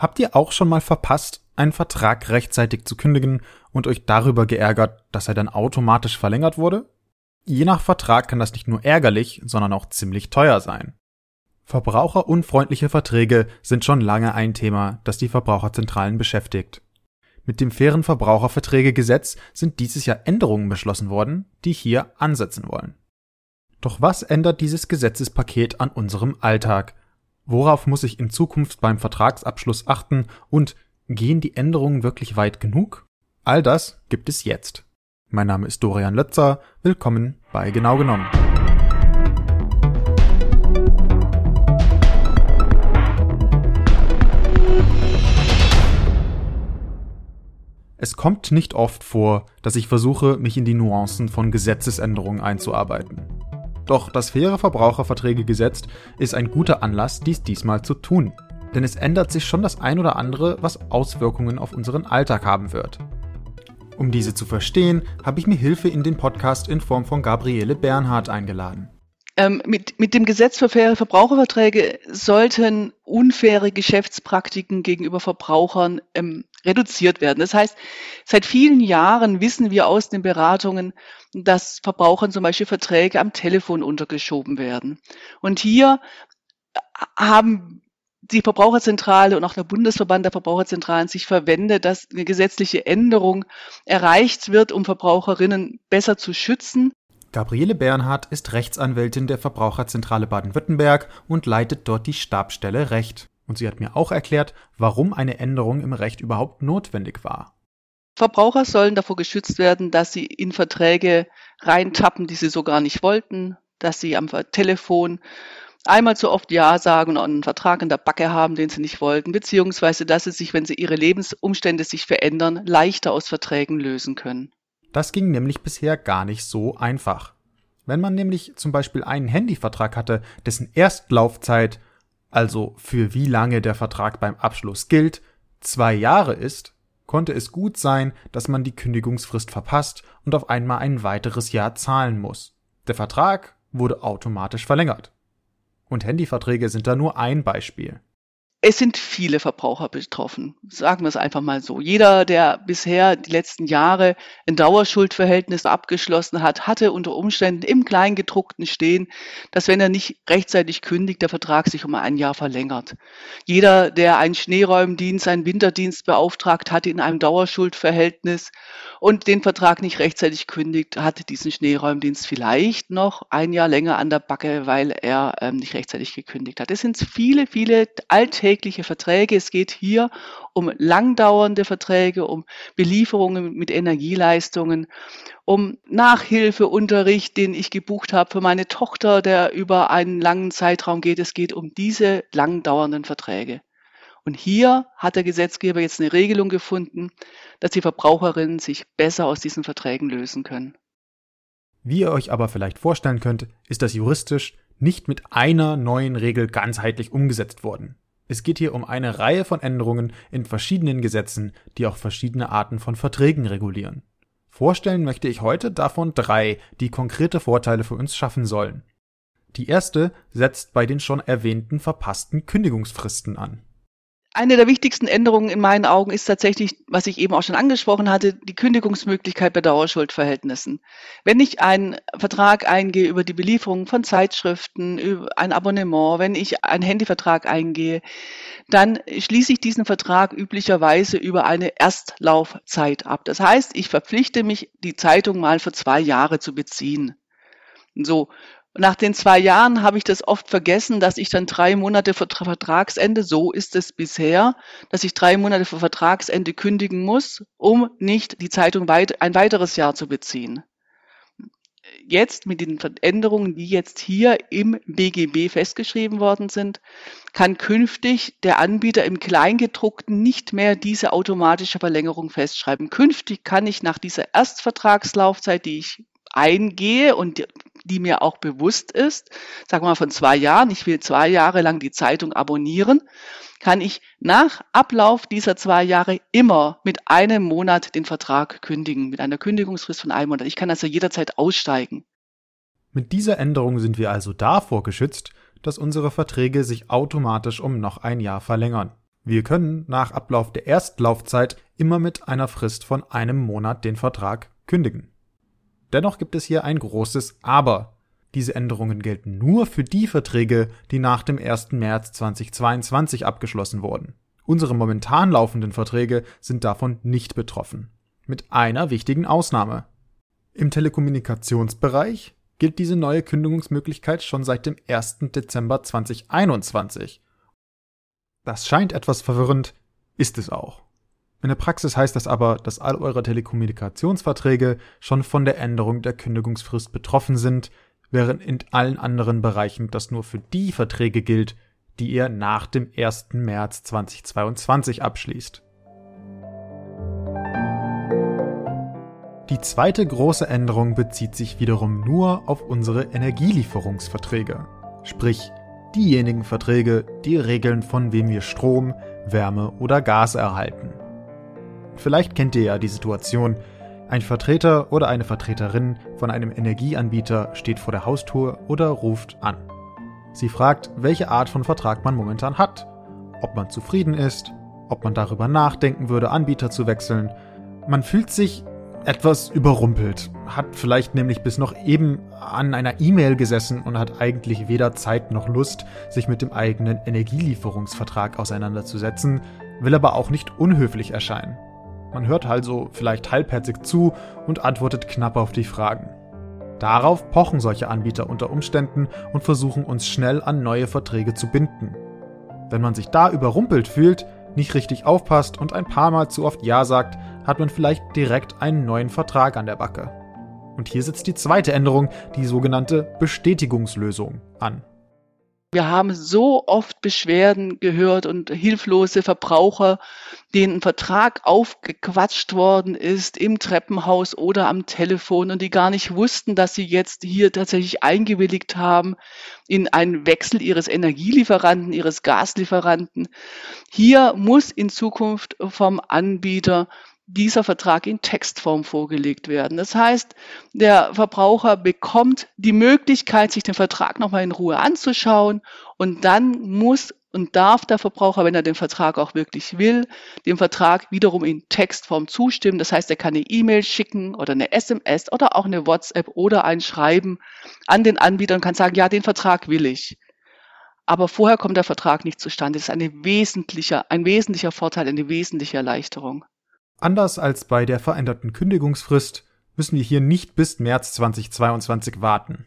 Habt ihr auch schon mal verpasst, einen Vertrag rechtzeitig zu kündigen und euch darüber geärgert, dass er dann automatisch verlängert wurde? Je nach Vertrag kann das nicht nur ärgerlich, sondern auch ziemlich teuer sein. Verbraucherunfreundliche Verträge sind schon lange ein Thema, das die Verbraucherzentralen beschäftigt. Mit dem fairen Verbraucherverträgegesetz sind dieses Jahr Änderungen beschlossen worden, die hier ansetzen wollen. Doch was ändert dieses Gesetzespaket an unserem Alltag? Worauf muss ich in Zukunft beim Vertragsabschluss achten und gehen die Änderungen wirklich weit genug? All das gibt es jetzt. Mein Name ist Dorian Lötzer. Willkommen bei Genau genommen. Es kommt nicht oft vor, dass ich versuche, mich in die Nuancen von Gesetzesänderungen einzuarbeiten. Doch das faire Verbraucherverträgegesetz ist ein guter Anlass, dies diesmal zu tun. Denn es ändert sich schon das ein oder andere, was Auswirkungen auf unseren Alltag haben wird. Um diese zu verstehen, habe ich mir Hilfe in den Podcast in Form von Gabriele Bernhardt eingeladen. Ähm, mit, mit dem Gesetz für faire Verbraucherverträge sollten unfaire Geschäftspraktiken gegenüber Verbrauchern ähm, reduziert werden. Das heißt, seit vielen Jahren wissen wir aus den Beratungen, dass Verbrauchern zum Beispiel Verträge am Telefon untergeschoben werden. Und hier haben die Verbraucherzentrale und auch der Bundesverband der Verbraucherzentralen sich verwendet, dass eine gesetzliche Änderung erreicht wird, um Verbraucherinnen besser zu schützen Gabriele Bernhardt ist Rechtsanwältin der Verbraucherzentrale Baden-Württemberg und leitet dort die Stabsstelle Recht. Und sie hat mir auch erklärt, warum eine Änderung im Recht überhaupt notwendig war. Verbraucher sollen davor geschützt werden, dass sie in Verträge reintappen, die sie so gar nicht wollten, dass sie am Telefon einmal zu oft Ja sagen und einen Vertrag in der Backe haben, den sie nicht wollten, beziehungsweise dass sie sich, wenn sie ihre Lebensumstände sich verändern, leichter aus Verträgen lösen können. Das ging nämlich bisher gar nicht so einfach. Wenn man nämlich zum Beispiel einen Handyvertrag hatte, dessen Erstlaufzeit, also für wie lange der Vertrag beim Abschluss gilt, zwei Jahre ist, konnte es gut sein, dass man die Kündigungsfrist verpasst und auf einmal ein weiteres Jahr zahlen muss. Der Vertrag wurde automatisch verlängert. Und Handyverträge sind da nur ein Beispiel. Es sind viele Verbraucher betroffen, sagen wir es einfach mal so. Jeder, der bisher die letzten Jahre ein Dauerschuldverhältnis abgeschlossen hat, hatte unter Umständen im Kleingedruckten stehen, dass wenn er nicht rechtzeitig kündigt, der Vertrag sich um ein Jahr verlängert. Jeder, der einen Schneeräumdienst, einen Winterdienst beauftragt hatte in einem Dauerschuldverhältnis und den Vertrag nicht rechtzeitig kündigt, hat diesen Schneeräumdienst vielleicht noch ein Jahr länger an der Backe, weil er ähm, nicht rechtzeitig gekündigt hat. Es sind viele, viele alltägliche alltägliche Verträge. Es geht hier um langdauernde Verträge, um Belieferungen mit Energieleistungen, um Nachhilfeunterricht, den ich gebucht habe für meine Tochter, der über einen langen Zeitraum geht. Es geht um diese langdauernden Verträge. Und hier hat der Gesetzgeber jetzt eine Regelung gefunden, dass die Verbraucherinnen sich besser aus diesen Verträgen lösen können. Wie ihr euch aber vielleicht vorstellen könnt, ist das juristisch nicht mit einer neuen Regel ganzheitlich umgesetzt worden. Es geht hier um eine Reihe von Änderungen in verschiedenen Gesetzen, die auch verschiedene Arten von Verträgen regulieren. Vorstellen möchte ich heute davon drei, die konkrete Vorteile für uns schaffen sollen. Die erste setzt bei den schon erwähnten verpassten Kündigungsfristen an. Eine der wichtigsten Änderungen in meinen Augen ist tatsächlich, was ich eben auch schon angesprochen hatte, die Kündigungsmöglichkeit bei Dauerschuldverhältnissen. Wenn ich einen Vertrag eingehe über die Belieferung von Zeitschriften, über ein Abonnement, wenn ich einen Handyvertrag eingehe, dann schließe ich diesen Vertrag üblicherweise über eine Erstlaufzeit ab. Das heißt, ich verpflichte mich, die Zeitung mal für zwei Jahre zu beziehen. So. Nach den zwei Jahren habe ich das oft vergessen, dass ich dann drei Monate vor Vertragsende, so ist es bisher, dass ich drei Monate vor Vertragsende kündigen muss, um nicht die Zeitung weit, ein weiteres Jahr zu beziehen. Jetzt mit den Veränderungen, die jetzt hier im BGB festgeschrieben worden sind, kann künftig der Anbieter im Kleingedruckten nicht mehr diese automatische Verlängerung festschreiben. Künftig kann ich nach dieser Erstvertragslaufzeit, die ich eingehe und die mir auch bewusst ist, sagen wir mal von zwei Jahren, ich will zwei Jahre lang die Zeitung abonnieren, kann ich nach Ablauf dieser zwei Jahre immer mit einem Monat den Vertrag kündigen, mit einer Kündigungsfrist von einem Monat. Ich kann also jederzeit aussteigen. Mit dieser Änderung sind wir also davor geschützt, dass unsere Verträge sich automatisch um noch ein Jahr verlängern. Wir können nach Ablauf der Erstlaufzeit immer mit einer Frist von einem Monat den Vertrag kündigen. Dennoch gibt es hier ein großes Aber. Diese Änderungen gelten nur für die Verträge, die nach dem 1. März 2022 abgeschlossen wurden. Unsere momentan laufenden Verträge sind davon nicht betroffen. Mit einer wichtigen Ausnahme. Im Telekommunikationsbereich gilt diese neue Kündigungsmöglichkeit schon seit dem 1. Dezember 2021. Das scheint etwas verwirrend, ist es auch. In der Praxis heißt das aber, dass all eure Telekommunikationsverträge schon von der Änderung der Kündigungsfrist betroffen sind, während in allen anderen Bereichen das nur für die Verträge gilt, die ihr nach dem 1. März 2022 abschließt. Die zweite große Änderung bezieht sich wiederum nur auf unsere Energielieferungsverträge, sprich diejenigen Verträge, die regeln, von wem wir Strom, Wärme oder Gas erhalten. Vielleicht kennt ihr ja die Situation, ein Vertreter oder eine Vertreterin von einem Energieanbieter steht vor der Haustür oder ruft an. Sie fragt, welche Art von Vertrag man momentan hat, ob man zufrieden ist, ob man darüber nachdenken würde, Anbieter zu wechseln. Man fühlt sich etwas überrumpelt, hat vielleicht nämlich bis noch eben an einer E-Mail gesessen und hat eigentlich weder Zeit noch Lust, sich mit dem eigenen Energielieferungsvertrag auseinanderzusetzen, will aber auch nicht unhöflich erscheinen. Man hört also vielleicht halbherzig zu und antwortet knapp auf die Fragen. Darauf pochen solche Anbieter unter Umständen und versuchen uns schnell an neue Verträge zu binden. Wenn man sich da überrumpelt fühlt, nicht richtig aufpasst und ein paar Mal zu oft Ja sagt, hat man vielleicht direkt einen neuen Vertrag an der Backe. Und hier sitzt die zweite Änderung, die sogenannte Bestätigungslösung, an. Wir haben so oft Beschwerden gehört und hilflose Verbraucher, denen ein Vertrag aufgequatscht worden ist im Treppenhaus oder am Telefon und die gar nicht wussten, dass sie jetzt hier tatsächlich eingewilligt haben in einen Wechsel ihres Energielieferanten, ihres Gaslieferanten. Hier muss in Zukunft vom Anbieter dieser Vertrag in Textform vorgelegt werden. Das heißt, der Verbraucher bekommt die Möglichkeit, sich den Vertrag nochmal in Ruhe anzuschauen und dann muss und darf der Verbraucher, wenn er den Vertrag auch wirklich will, dem Vertrag wiederum in Textform zustimmen. Das heißt, er kann eine E-Mail schicken oder eine SMS oder auch eine WhatsApp oder ein Schreiben an den Anbieter und kann sagen, ja, den Vertrag will ich. Aber vorher kommt der Vertrag nicht zustande. Das ist eine wesentlicher, ein wesentlicher Vorteil, eine wesentliche Erleichterung. Anders als bei der veränderten Kündigungsfrist müssen wir hier nicht bis März 2022 warten.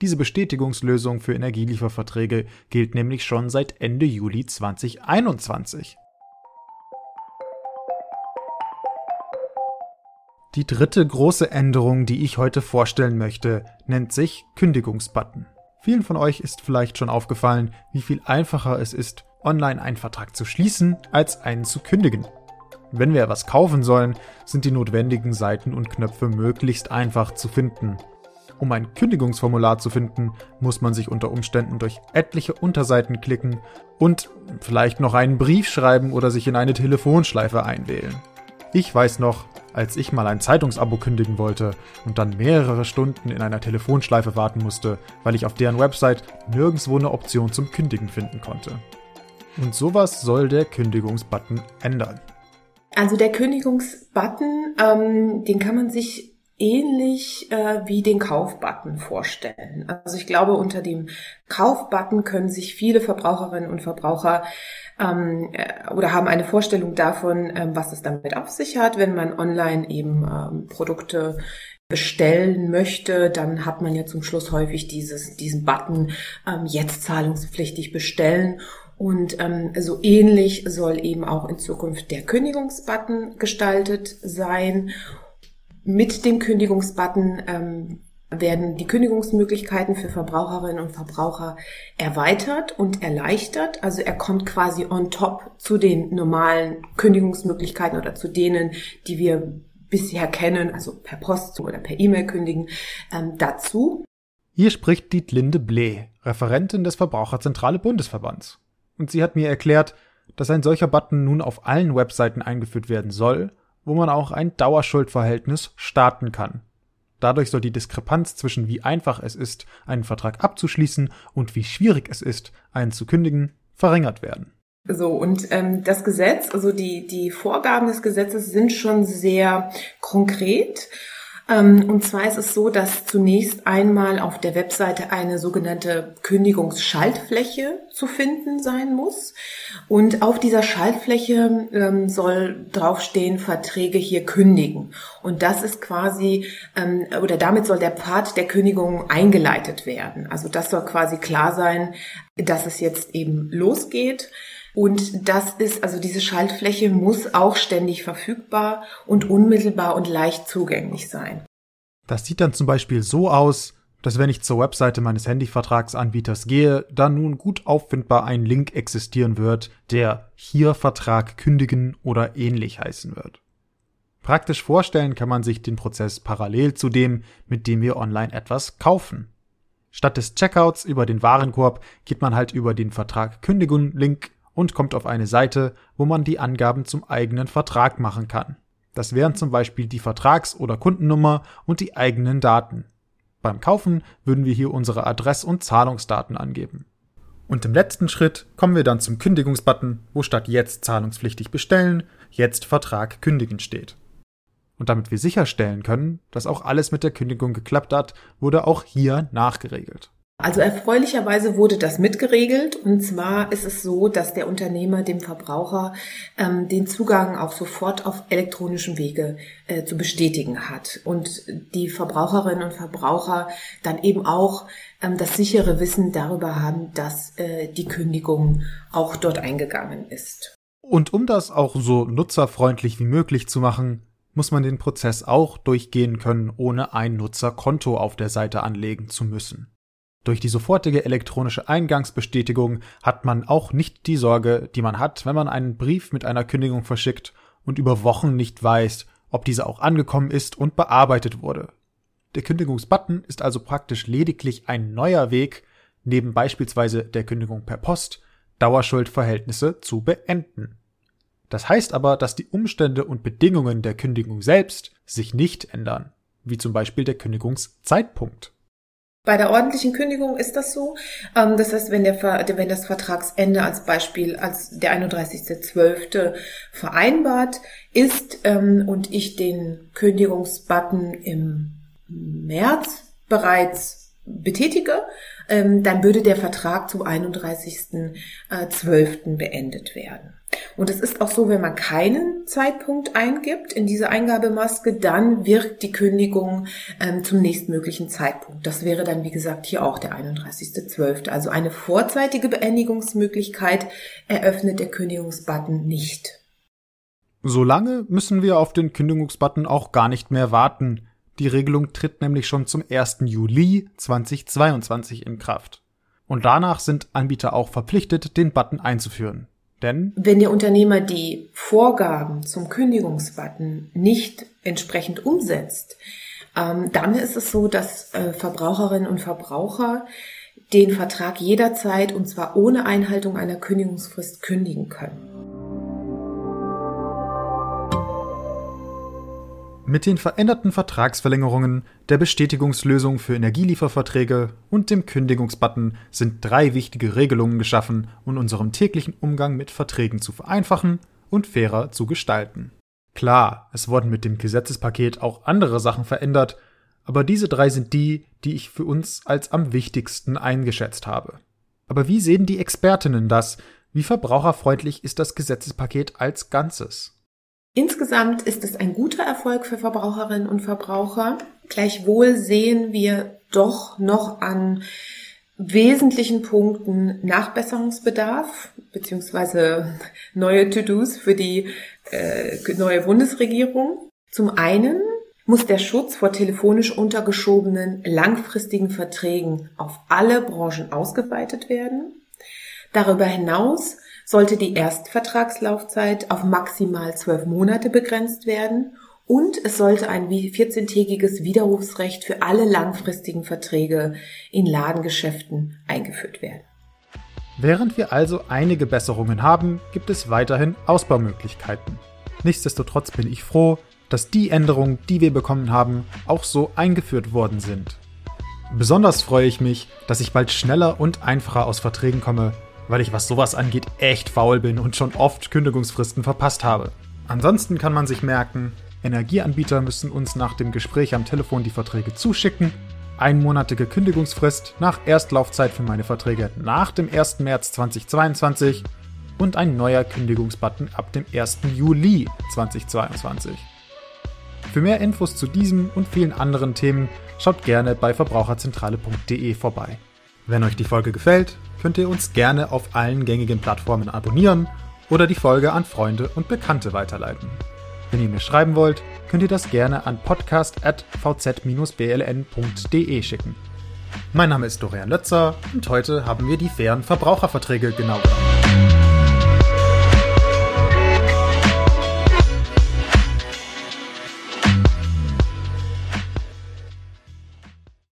Diese Bestätigungslösung für Energielieferverträge gilt nämlich schon seit Ende Juli 2021. Die dritte große Änderung, die ich heute vorstellen möchte, nennt sich Kündigungsbutton. Vielen von euch ist vielleicht schon aufgefallen, wie viel einfacher es ist, online einen Vertrag zu schließen, als einen zu kündigen. Wenn wir etwas kaufen sollen, sind die notwendigen Seiten und Knöpfe möglichst einfach zu finden. Um ein Kündigungsformular zu finden, muss man sich unter Umständen durch etliche Unterseiten klicken und vielleicht noch einen Brief schreiben oder sich in eine Telefonschleife einwählen. Ich weiß noch, als ich mal ein Zeitungsabo kündigen wollte und dann mehrere Stunden in einer Telefonschleife warten musste, weil ich auf deren Website nirgendwo eine Option zum Kündigen finden konnte. Und sowas soll der Kündigungsbutton ändern. Also der Kündigungsbutton, ähm, den kann man sich ähnlich äh, wie den Kaufbutton vorstellen. Also ich glaube, unter dem Kaufbutton können sich viele Verbraucherinnen und Verbraucher ähm, äh, oder haben eine Vorstellung davon, ähm, was es damit auf sich hat, wenn man online eben ähm, Produkte bestellen möchte, dann hat man ja zum Schluss häufig dieses, diesen Button ähm, jetzt zahlungspflichtig bestellen und ähm, so ähnlich soll eben auch in Zukunft der Kündigungsbutton gestaltet sein. Mit dem Kündigungsbutton ähm, werden die Kündigungsmöglichkeiten für Verbraucherinnen und Verbraucher erweitert und erleichtert. Also er kommt quasi on top zu den normalen Kündigungsmöglichkeiten oder zu denen, die wir bisher kennen, also per Post oder per E-Mail kündigen, ähm, dazu. Hier spricht Dietlinde Blee, Referentin des Verbraucherzentrale Bundesverbands und sie hat mir erklärt, dass ein solcher Button nun auf allen Webseiten eingeführt werden soll, wo man auch ein Dauerschuldverhältnis starten kann. Dadurch soll die Diskrepanz zwischen wie einfach es ist, einen Vertrag abzuschließen und wie schwierig es ist, einen zu kündigen, verringert werden. So, und ähm, das Gesetz, also die, die Vorgaben des Gesetzes sind schon sehr konkret. Ähm, und zwar ist es so, dass zunächst einmal auf der Webseite eine sogenannte Kündigungsschaltfläche zu finden sein muss. Und auf dieser Schaltfläche ähm, soll draufstehen, Verträge hier kündigen. Und das ist quasi, ähm, oder damit soll der Pfad der Kündigung eingeleitet werden. Also das soll quasi klar sein, dass es jetzt eben losgeht. Und das ist, also diese Schaltfläche muss auch ständig verfügbar und unmittelbar und leicht zugänglich sein. Das sieht dann zum Beispiel so aus, dass wenn ich zur Webseite meines Handyvertragsanbieters gehe, dann nun gut auffindbar ein Link existieren wird, der hier Vertrag kündigen oder ähnlich heißen wird. Praktisch vorstellen kann man sich den Prozess parallel zu dem, mit dem wir online etwas kaufen. Statt des Checkouts über den Warenkorb geht man halt über den Vertrag Kündigen Link und kommt auf eine Seite, wo man die Angaben zum eigenen Vertrag machen kann. Das wären zum Beispiel die Vertrags- oder Kundennummer und die eigenen Daten. Beim Kaufen würden wir hier unsere Adress- und Zahlungsdaten angeben. Und im letzten Schritt kommen wir dann zum Kündigungsbutton, wo statt jetzt zahlungspflichtig bestellen, jetzt Vertrag kündigen steht. Und damit wir sicherstellen können, dass auch alles mit der Kündigung geklappt hat, wurde auch hier nachgeregelt. Also erfreulicherweise wurde das mitgeregelt und zwar ist es so, dass der Unternehmer dem Verbraucher ähm, den Zugang auch sofort auf elektronischem Wege äh, zu bestätigen hat und die Verbraucherinnen und Verbraucher dann eben auch ähm, das sichere Wissen darüber haben, dass äh, die Kündigung auch dort eingegangen ist. Und um das auch so nutzerfreundlich wie möglich zu machen, muss man den Prozess auch durchgehen können, ohne ein Nutzerkonto auf der Seite anlegen zu müssen. Durch die sofortige elektronische Eingangsbestätigung hat man auch nicht die Sorge, die man hat, wenn man einen Brief mit einer Kündigung verschickt und über Wochen nicht weiß, ob diese auch angekommen ist und bearbeitet wurde. Der Kündigungsbutton ist also praktisch lediglich ein neuer Weg, neben beispielsweise der Kündigung per Post, Dauerschuldverhältnisse zu beenden. Das heißt aber, dass die Umstände und Bedingungen der Kündigung selbst sich nicht ändern, wie zum Beispiel der Kündigungszeitpunkt. Bei der ordentlichen Kündigung ist das so. Ähm, das heißt, wenn, der, wenn das Vertragsende als Beispiel als der 31.12. vereinbart ist ähm, und ich den Kündigungsbutton im März bereits betätige, ähm, dann würde der Vertrag zum 31.12. beendet werden. Und es ist auch so, wenn man keinen Zeitpunkt eingibt in diese Eingabemaske, dann wirkt die Kündigung ähm, zum nächstmöglichen Zeitpunkt. Das wäre dann, wie gesagt, hier auch der 31.12. Also eine vorzeitige Beendigungsmöglichkeit eröffnet der Kündigungsbutton nicht. Solange müssen wir auf den Kündigungsbutton auch gar nicht mehr warten. Die Regelung tritt nämlich schon zum 1. Juli 2022 in Kraft. Und danach sind Anbieter auch verpflichtet, den Button einzuführen. Denn wenn der Unternehmer die Vorgaben zum Kündigungsbutton nicht entsprechend umsetzt, ähm, dann ist es so, dass äh, Verbraucherinnen und Verbraucher den Vertrag jederzeit und zwar ohne Einhaltung einer Kündigungsfrist kündigen können. Mit den veränderten Vertragsverlängerungen, der Bestätigungslösung für Energielieferverträge und dem Kündigungsbutton sind drei wichtige Regelungen geschaffen, um unseren täglichen Umgang mit Verträgen zu vereinfachen und fairer zu gestalten. Klar, es wurden mit dem Gesetzespaket auch andere Sachen verändert, aber diese drei sind die, die ich für uns als am wichtigsten eingeschätzt habe. Aber wie sehen die Expertinnen das? Wie verbraucherfreundlich ist das Gesetzespaket als Ganzes? Insgesamt ist es ein guter Erfolg für Verbraucherinnen und Verbraucher. Gleichwohl sehen wir doch noch an wesentlichen Punkten Nachbesserungsbedarf beziehungsweise neue To-Dos für die äh, neue Bundesregierung. Zum einen muss der Schutz vor telefonisch untergeschobenen langfristigen Verträgen auf alle Branchen ausgeweitet werden. Darüber hinaus sollte die Erstvertragslaufzeit auf maximal zwölf Monate begrenzt werden und es sollte ein 14-tägiges Widerrufsrecht für alle langfristigen Verträge in Ladengeschäften eingeführt werden. Während wir also einige Besserungen haben, gibt es weiterhin Ausbaumöglichkeiten. Nichtsdestotrotz bin ich froh, dass die Änderungen, die wir bekommen haben, auch so eingeführt worden sind. Besonders freue ich mich, dass ich bald schneller und einfacher aus Verträgen komme weil ich was sowas angeht echt faul bin und schon oft Kündigungsfristen verpasst habe. Ansonsten kann man sich merken, Energieanbieter müssen uns nach dem Gespräch am Telefon die Verträge zuschicken, einmonatige Kündigungsfrist nach Erstlaufzeit für meine Verträge nach dem 1. März 2022 und ein neuer Kündigungsbutton ab dem 1. Juli 2022. Für mehr Infos zu diesem und vielen anderen Themen schaut gerne bei verbraucherzentrale.de vorbei. Wenn euch die Folge gefällt, könnt ihr uns gerne auf allen gängigen Plattformen abonnieren oder die Folge an Freunde und Bekannte weiterleiten. Wenn ihr mir schreiben wollt, könnt ihr das gerne an podcast.vz-bln.de schicken. Mein Name ist Dorian Lötzer und heute haben wir die fairen Verbraucherverträge genau genommen.